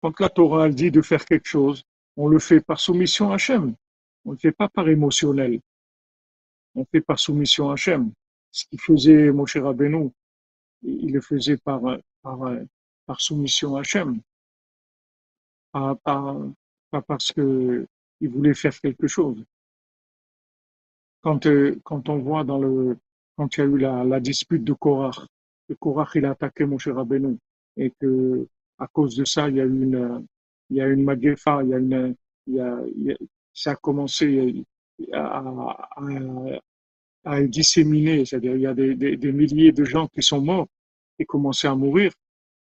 Quand la Torah dit de faire quelque chose, on le fait par soumission à Hachem. On ne le fait pas par émotionnel. On le fait par soumission à Hachem. Ce qu'il faisait Moshe Rabbeinu, il le faisait par, soumission à Hachem. Pas, parce qu'il voulait faire quelque chose. Quand, euh, quand on voit dans le, quand il y a eu la, la dispute de Korach, que Korach il a attaqué Moshe Rabbeinu et que à cause de ça, il y a eu une, il y a une maguefa, il une, il ça a commencé à, à, à disséminer, c'est-à-dire il y a des, milliers de gens qui sont morts et commencé à mourir.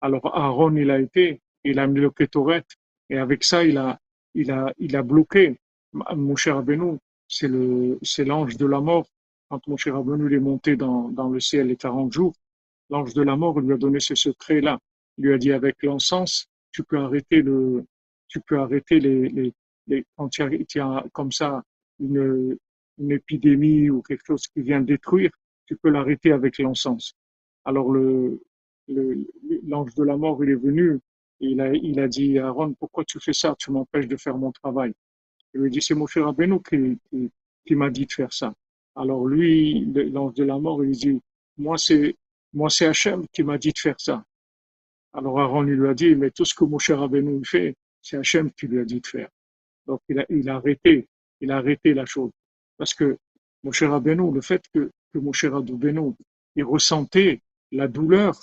Alors Aaron, il a été, il a mis le kétoret et avec ça, il a, bloqué. Mon cher Rabbeinu, c'est l'ange de la mort. Quand mon cher Rabbeinu est monté dans, dans le ciel les 40 jours, l'ange de la mort lui a donné ce secret-là. Il lui a dit avec l'encens, tu peux arrêter le, tu peux arrêter les, les, les quand il y, a, comme ça une, une épidémie ou quelque chose qui vient détruire, tu peux l'arrêter avec l'encens. Alors le, l'ange de la mort, il est venu, et il a, il a dit Aaron, pourquoi tu fais ça? Tu m'empêches de faire mon travail. Il lui dit, c'est mon frère Abeno qui, qui, m'a dit de faire ça. Alors lui, l'ange de la mort, il dit, moi c'est, moi c'est Hachem qui m'a dit de faire ça. Alors Aaron lui a dit, mais tout ce que mon cher Rabbeinu fait, c'est Hachem qui lui a dit de faire. Donc il a, il a arrêté, il a arrêté la chose. Parce que mon cher Rabbeinu, le fait que, que mon cher Rabbeinu, il ressentait la douleur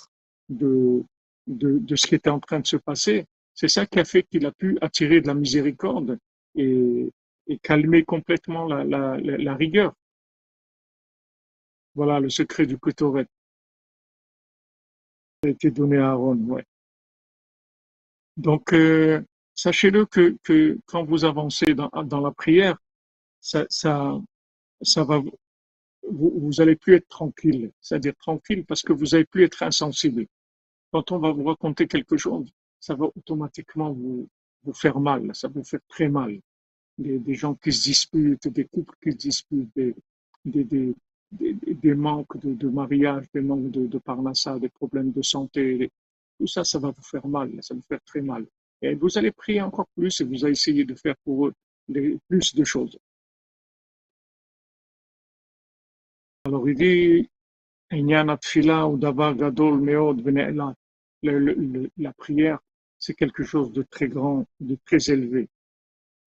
de, de, ce qui était en train de se passer, c'est ça qui a fait qu'il a pu attirer de la miséricorde et, calmer complètement la, la, rigueur. Voilà le secret du Kotoret a été donné à Aaron. Donc, euh, sachez-le que, que quand vous avancez dans, la prière, ça, ça, va, vous, vous allez plus être tranquille, c'est-à-dire tranquille parce que vous allez plus être insensible. Quand on va vous raconter quelque chose, ça va automatiquement vous, vous faire mal, ça vous fait très mal. Des, des gens qui se disputent, des couples qui se disputent, des, des, des manques de, de, mariage, des manques de, de parnassa, des problèmes de santé, tout ça, ça va vous faire mal, ça va vous faire très mal. Et vous allez prier encore plus et vous allez essayer de faire pour eux plus de choses. Alors il dit, la prière, c'est quelque chose de très grand, de très élevé.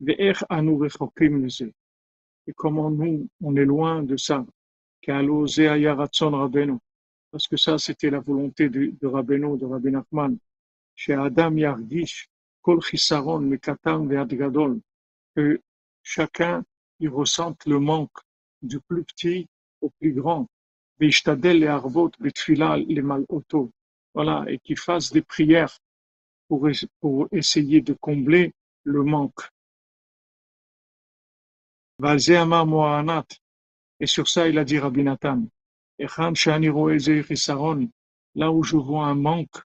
Et comment nous, on est loin de ça parce que ça, c'était la volonté de, de de Rabbi Nachman. Chez Adam Yargish, Kol Chisaron, Mekatam Gadol, que chacun, il ressente le manque du plus petit au plus grand. Beishtadel et Arvot, Betfila, les Malauto. Voilà, et qu'il fasse des prières pour, pour essayer de combler le manque. Et sur ça, il a dit Rabbi Nathan, là où je vois un manque,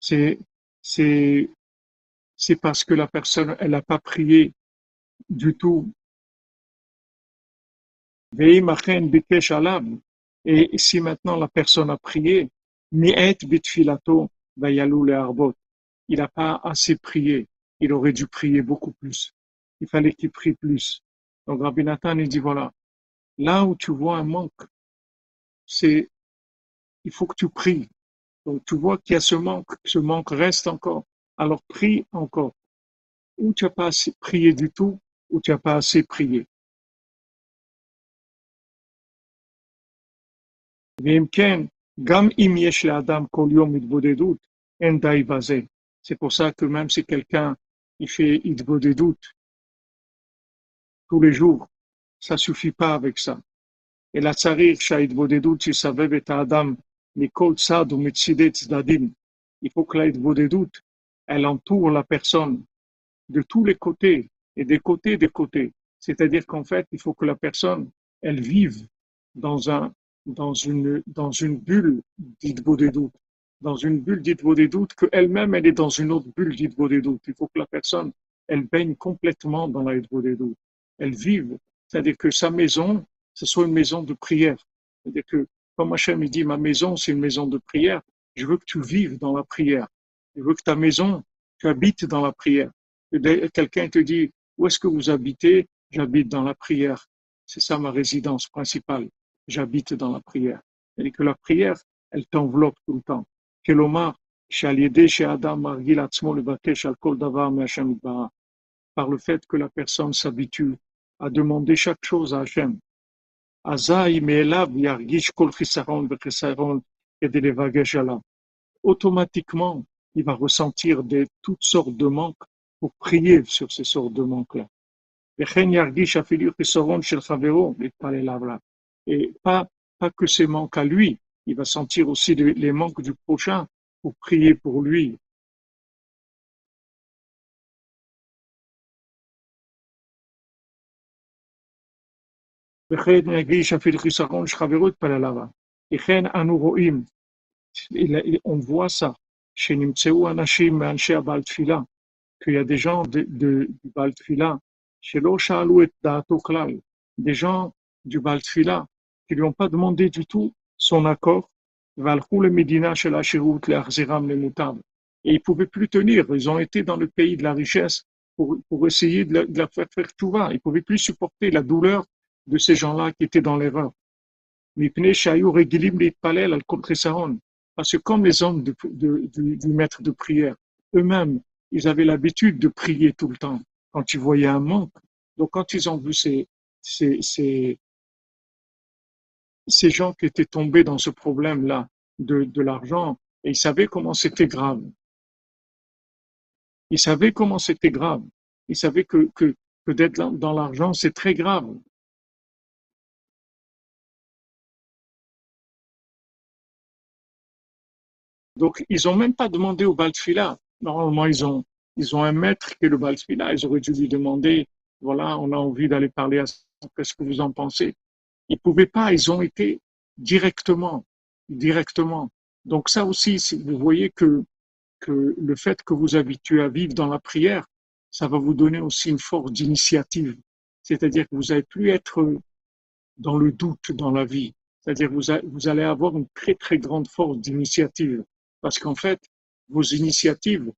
c'est c'est c'est parce que la personne elle n'a pas prié du tout. Et si maintenant la personne a prié il n'a pas assez prié. Il aurait dû prier beaucoup plus. Il fallait qu'il prie plus. Donc Rabbi Nathan, il dit voilà, là où tu vois un manque, c'est, il faut que tu pries. Donc tu vois qu'il y a ce manque, ce manque reste encore. Alors prie encore. Ou tu n'as pas assez prié du tout, ou tu n'as pas assez prié? C'est pour ça que même si quelqu'un il fait doutes tous les jours. Ça suffit pas avec ça. Doutes, il savait et adam mikol tzad ou mitzidet tzdadim. Il faut que doutes, elle entoure la personne de tous les côtés et des côtés des côtés. C'est-à-dire qu'en fait, il faut que la personne, elle vive dans un, dans une, dans une bulle dans une bulle d'Hidvo des doutes, qu'elle-même, elle est dans une autre bulle doutes. Il faut que la personne, elle baigne complètement dans la doutes. Elle vive. C'est-à-dire que sa maison, ce soit une maison de prière. C'est-à-dire que Comme Hachem il dit, ma maison, c'est une maison de prière. Je veux que tu vives dans la prière. Je veux que ta maison, tu habites dans la prière. Quelqu'un te dit, où est-ce que vous habitez? J'habite dans la prière. C'est ça ma résidence principale. J'habite dans la prière. Et que la prière, elle t'enveloppe tout le temps. Kelomar, par le fait que la personne s'habitue à demander chaque chose à Hachem. Automatiquement, il va ressentir des, toutes sortes de manques pour prier sur ces sortes de manques-là. Et pas, pas que ces manques à lui, il va sentir aussi les manques du prochain pour prier pour lui. On voit ça chez Nimtseu Anashim Anshe Abal Tfila, qu'il y a des gens de, de, du Bal Tfila, chez et Daato Klal, des gens du Bal Tfila qui lui ont pas demandé du tout son accord, Valchou le Medina chez la Shirut, le Arziram, le Mutab. Et ils pouvaient plus tenir, ils ont été dans le pays de la richesse pour, essayer de faire faire tout va. Ils pouvaient plus supporter la douleur de ces gens-là qui étaient dans l'erreur. Parce que comme les hommes du, maître de prière, eux-mêmes, ils avaient l'habitude de prier tout le temps quand ils voyaient un manque. Donc quand ils ont vu ces, gens qui étaient tombés dans ce problème-là de, de l'argent, ils savaient comment c'était grave. Ils savaient comment c'était grave. Ils savaient que, que, que d'être dans l'argent, c'est très grave. Donc, ils n'ont même pas demandé au Baltfila. Normalement, ils ont, ils ont un maître qui est le Baltfila. Ils auraient dû lui demander, voilà, on a envie d'aller parler à ça, qu'est-ce que vous en pensez? Ils pouvaient pas, ils ont été directement, directement. Donc ça aussi, vous voyez que, que le fait que vous habituez à vivre dans la prière, ça va vous donner aussi une force d'initiative. C'est-à-dire que vous n'allez plus être dans le doute dans la vie. C'est-à-dire que vous allez avoir une très très grande force d'initiative. Parce qu'en fait, vos initiatives,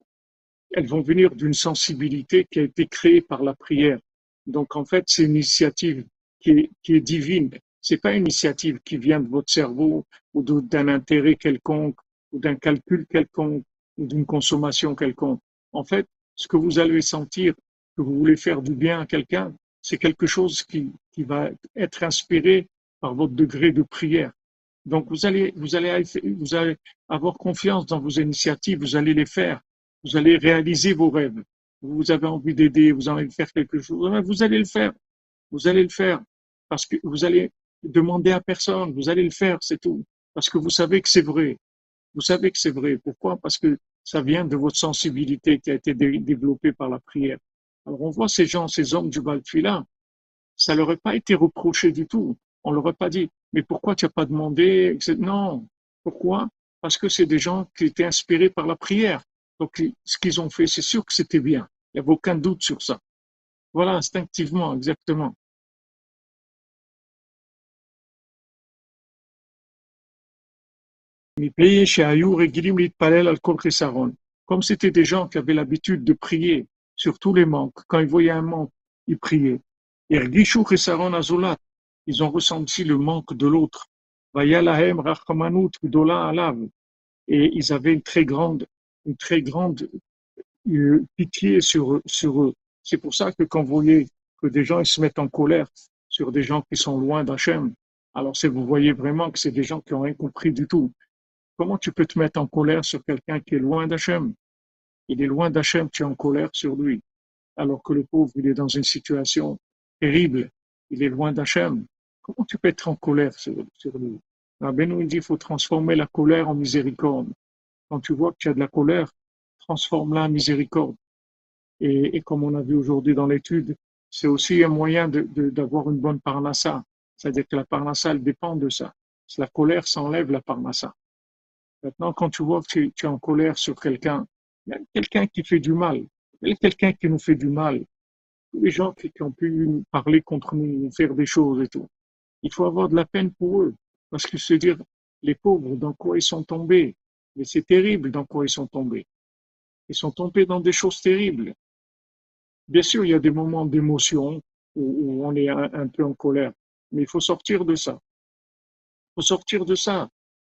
elles vont venir d'une sensibilité qui a été créée par la prière. Donc en fait, c'est une initiative qui est, divine. C'est pas une initiative qui vient de votre cerveau ou d'un intérêt quelconque ou d'un calcul quelconque ou d'une consommation quelconque. En fait, ce que vous allez sentir que vous voulez faire du bien à quelqu'un, c'est quelque chose qui va être inspiré par votre degré de prière. Donc vous allez, vous allez, vous allez avoir confiance dans vos initiatives, vous allez les faire, vous allez réaliser vos rêves. Vous avez envie d'aider, vous avez envie de faire quelque chose, vous allez le faire. Vous allez le faire parce que vous allez demander à personne, vous allez le faire, c'est tout. Parce que vous savez que c'est vrai. Vous savez que c'est vrai. Pourquoi? Parce que ça vient de votre sensibilité qui a été développée par la prière. Alors on voit ces gens, ces hommes du Baltfila, ça leur est pas été reproché du tout. On leur a pas dit, mais pourquoi tu n'as pas demandé Non. Pourquoi? Parce que c'est des gens qui étaient inspirés par la prière. Donc, ce qu'ils ont fait, c'est sûr que c'était bien. Il n'y avait aucun doute sur ça. Voilà, instinctivement, exactement. Comme c'était des gens qui avaient l'habitude de prier sur tous les manques, quand ils voyaient un manque, ils priaient. Ils ont ressenti le manque de l'autre. Et ils avaient une très grande, une très grande euh, pitié sur, eux. C'est pour ça que quand vous voyez que des gens ils se mettent en colère sur des gens qui sont loin d'Hachem, alors vous voyez vraiment que c'est des gens qui n'ont rien compris du tout. Comment tu peux te mettre en colère sur quelqu'un qui est loin d'Hachem? Il est loin d'Hachem, tu es en colère sur lui. Alors que le pauvre, il est dans une situation terrible. Il est loin d'Hachem. Comment tu peux être en colère sur, lui Rabbi nous dit qu'il faut transformer la colère en miséricorde. Quand tu vois que tu as de la colère, transforme-la en miséricorde. Et, comme on a vu aujourd'hui dans l'étude, c'est aussi un moyen d'avoir une bonne parnassa. C'est-à-dire que la parnassa, elle dépend de ça. La colère s'enlève la parnassa. Maintenant, quand tu vois que tu, es en colère sur quelqu'un, il y a quelqu'un qui fait du mal. Il y a quelqu'un qui nous fait du mal. Tous les gens qui, ont pu parler contre nous, faire des choses et tout. Il faut avoir de la peine pour eux. Parce que se dire, les pauvres, dans quoi ils sont tombés? Mais c'est terrible dans quoi ils sont tombés. Ils sont tombés dans des choses terribles. Bien sûr, il y a des moments d'émotion où, on est un, peu en colère, mais il faut sortir de ça. Il faut sortir de ça.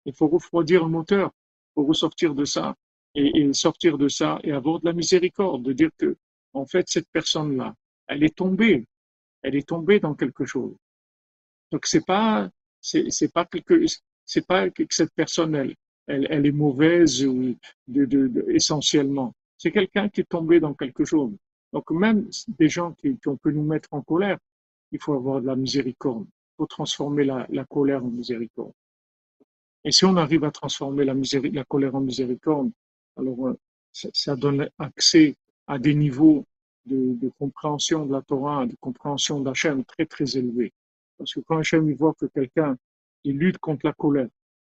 Il faut refroidir le moteur. Faut ressortir de ça et, et sortir de ça et avoir de la miséricorde, de dire que, en fait, cette personne-là, elle est tombée. Elle est tombée dans quelque chose. Donc c'est pas, c'est pas quelque, c'est pas que cette personne, elle, elle, est mauvaise ou de, essentiellement. C'est quelqu'un qui est tombé dans quelque chose. Donc même des gens qui, qui, on peut nous mettre en colère, il faut avoir de la miséricorde. Il faut transformer la, la colère en miséricorde. Et si on arrive à transformer la, la colère en miséricorde, alors euh, ça, ça donne accès à des niveaux de, de, compréhension de la Torah, de compréhension d'Hachem très très élevés. Parce que quand Hachem voit que quelqu'un il lutte contre la colère,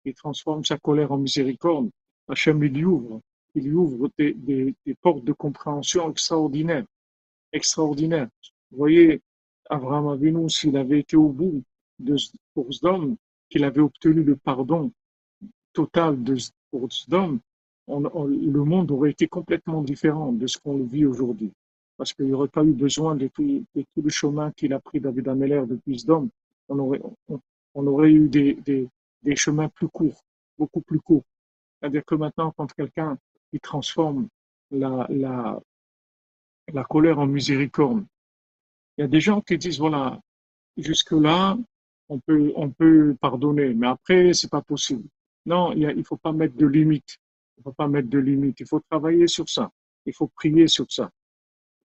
il transforme sa colère en miséricorde, Hachem lui ouvre, il lui ouvre des, portes de compréhension extraordinaires, extraordinaires. Vous voyez, Abraham Avinu, s'il avait été au bout de, pour homme, qu'il avait obtenu le pardon total de, pour Sdom, on, on, le monde aurait été complètement différent de ce qu'on vit aujourd'hui parce qu'il n'y aurait pas eu besoin de tout, le chemin qu'il a pris David Ameller depuis Sdom. On aurait, on, aurait eu des, chemins plus courts, beaucoup plus courts. C'est-à-dire que maintenant, quand quelqu'un il transforme la, colère en miséricorde, il y a des gens qui disent, voilà, jusque-là, on peut, on peut pardonner, mais après, c'est pas possible. Non, il ne faut pas mettre de limites. Il faut pas mettre de limites. Il faut travailler sur ça. Il faut prier sur ça.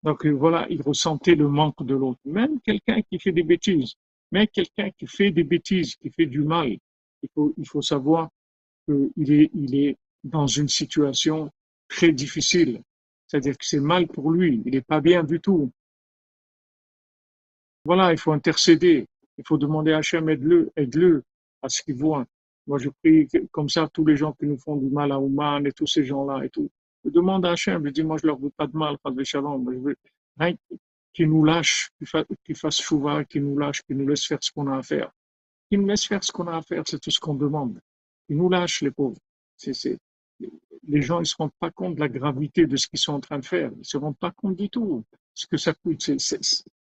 Donc euh, voilà, il ressentait le manque de l'autre. Même quelqu'un qui fait des bêtises, même quelqu'un qui fait des bêtises, qui fait du mal, il faut, il faut savoir qu'il est, il est dans une situation très difficile. C'est-à-dire que c'est mal pour lui, il n'est pas bien du tout. Voilà, il faut intercéder, il faut demander à Hachem, aide-le, aide-le à ce qu'il voit. Moi, je prie comme ça tous les gens qui nous font du mal à Ouman et tous ces gens-là et tout. Demande à Hachem, je dis, moi, je leur veux pas de mal, pas de shalom. Je veux rien qu'ils nous lâche, qu'ils fassent chouva, qu'ils nous lâche, qu'ils nous laissent faire ce qu'on a à faire. Qu'ils nous laissent faire ce qu'on a à faire, c'est tout ce qu'on demande. Qu'ils nous lâchent, les pauvres. C'est, les gens, ils se rendent pas compte de la gravité de ce qu'ils sont en train de faire. Ils se rendent pas compte du tout ce que ça coûte.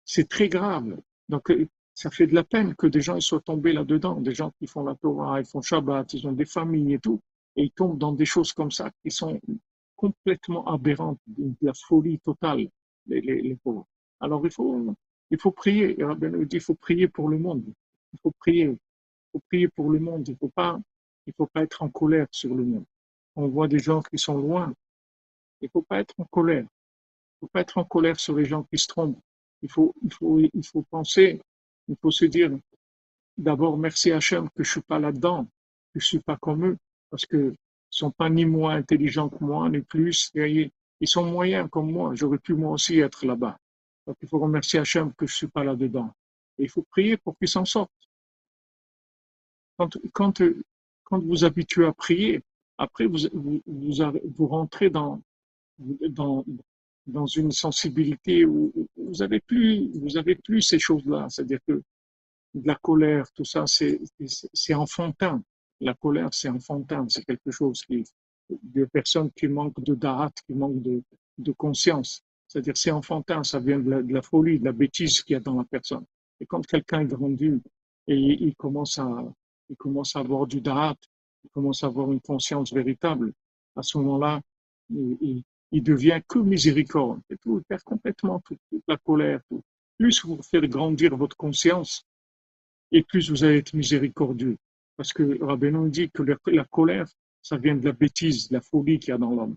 C'est très grave. Donc, euh, ça fait de la peine que des gens ils soient tombés là-dedans. Des gens qui font la Torah, ils font Shabbat, ils ont des familles et tout. Et ils tombent dans des choses comme ça qui sont complètement aberrante, de la folie totale, les, pauvres. Alors il faut, il faut prier. Il faut prier pour le monde. Il faut prier. Il faut prier pour le monde. Il il faut pas être en colère sur le monde. On voit des gens qui sont loin. Il faut pas être en colère. Il faut pas être en colère sur les gens qui se trompent. Il faut, il faut, penser, il faut se dire, d'abord, merci Hachem que je suis pas là-dedans, je suis pas comme eux, parce que sont pas ni moins intelligents que moi, ni plus. Ils sont moyens comme moi. J'aurais pu moi aussi être là-bas. Donc il faut remercier Hachem que je suis pas là-dedans. Et il faut prier pour qu'ils s'en sortent. Quand, quand, vous habituez à prier, après vous, rentrez dans, une sensibilité où vous avez plus, plus ces choses-là. C'est-à-dire que de la colère, tout ça, c'est enfantin. La colère, c'est enfantin, c'est quelque chose qui, de personnes qui manquent de da'at, qui manquent de, de conscience. C'est-à-dire, c'est enfantin, ça vient de la, folie, de la bêtise qu'il y a dans la personne. Et quand quelqu'un est grandi et il commence à, il commence à avoir du da'at, il commence à avoir une conscience véritable, à ce moment-là, il, il, devient que miséricorde. Et tout, il perd complètement toute, la colère. Plus vous faites grandir votre conscience, et plus vous allez être miséricordieux. Parce que Rabbeinu dit que la colère, ça vient de la bêtise, de la folie qu'il y a dans l'homme.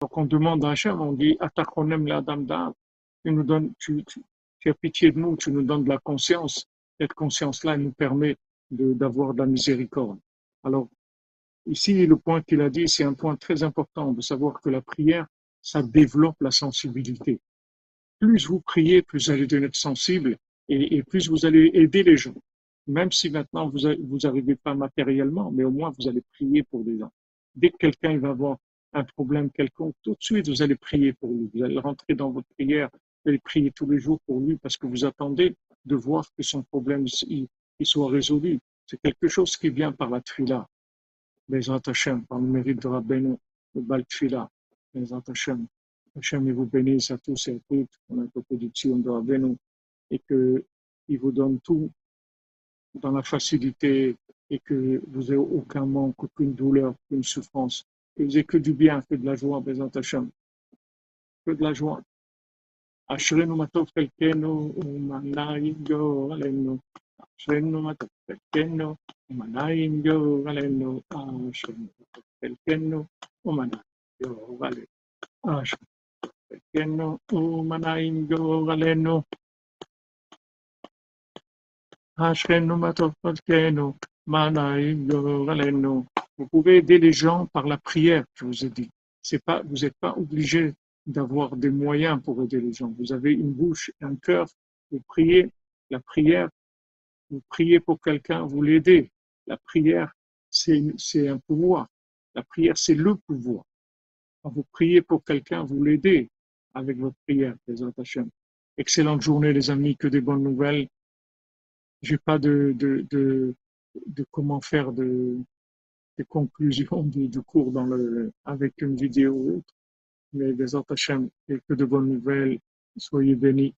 Donc on demande à Hachem, on dit Atachonem la dame tu nous donnes, tu, as pitié de nous, tu nous donnes de la conscience. Cette conscience-là, nous permet d'avoir de la miséricorde. Alors, ici, le point qu'il a dit, c'est un point très important de savoir que la prière, ça développe la sensibilité plus vous priez, plus vous allez devenir sensible et, plus vous allez aider les gens. Même si maintenant vous vous n'arrivez pas matériellement, mais au moins vous allez prier pour les gens. Dès que quelqu'un va avoir un problème quelconque, tout de suite, vous allez prier pour lui. Vous allez rentrer dans votre prière, vous allez prier tous les jours pour lui parce que vous attendez de voir que son problème il, soit résolu. C'est quelque chose qui vient par la tfila. Les Hashem, par le mérite de Rabbeinu, le bal tfila. Les Hashem. Hashem, vous bénisse à tous et à toutes pour la production de Rabbeinu et qu'il vous donne tout dans la facilité et que vous n'ayez aucun manque, aucune douleur, aucune souffrance, que vous n'ayez que du bien, que de la joie, Bézant Hachem, que de la joie. אשרינו מה טוב חלקנו ומנה יגור עלינו. אשרינו מה טוב חלקנו ומנה יגור עלינו. אשרינו מה טוב חלקנו ומנה יגור עלינו. אשרינו Vous pouvez aider les gens par la prière, je vous ai dit. C'est pas, vous n'êtes pas obligé d'avoir des moyens pour aider les gens. Vous avez une bouche, un cœur, vous priez. La prière, vous priez pour quelqu'un, vous l'aidez. La prière, c'est un pouvoir. La prière, c'est le pouvoir. Quand vous priez pour quelqu'un, vous l'aidez avec votre prière, les Excellente journée, les amis, que des bonnes nouvelles j'ai pas de, de, de, comment faire de, de conclusion du, cours dans le, avec une vidéo ou autre. Mais autres chaînes, et que de bonnes nouvelles. Soyez bénis.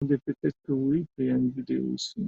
Peut-être que oui, il y a une vidéo aussi.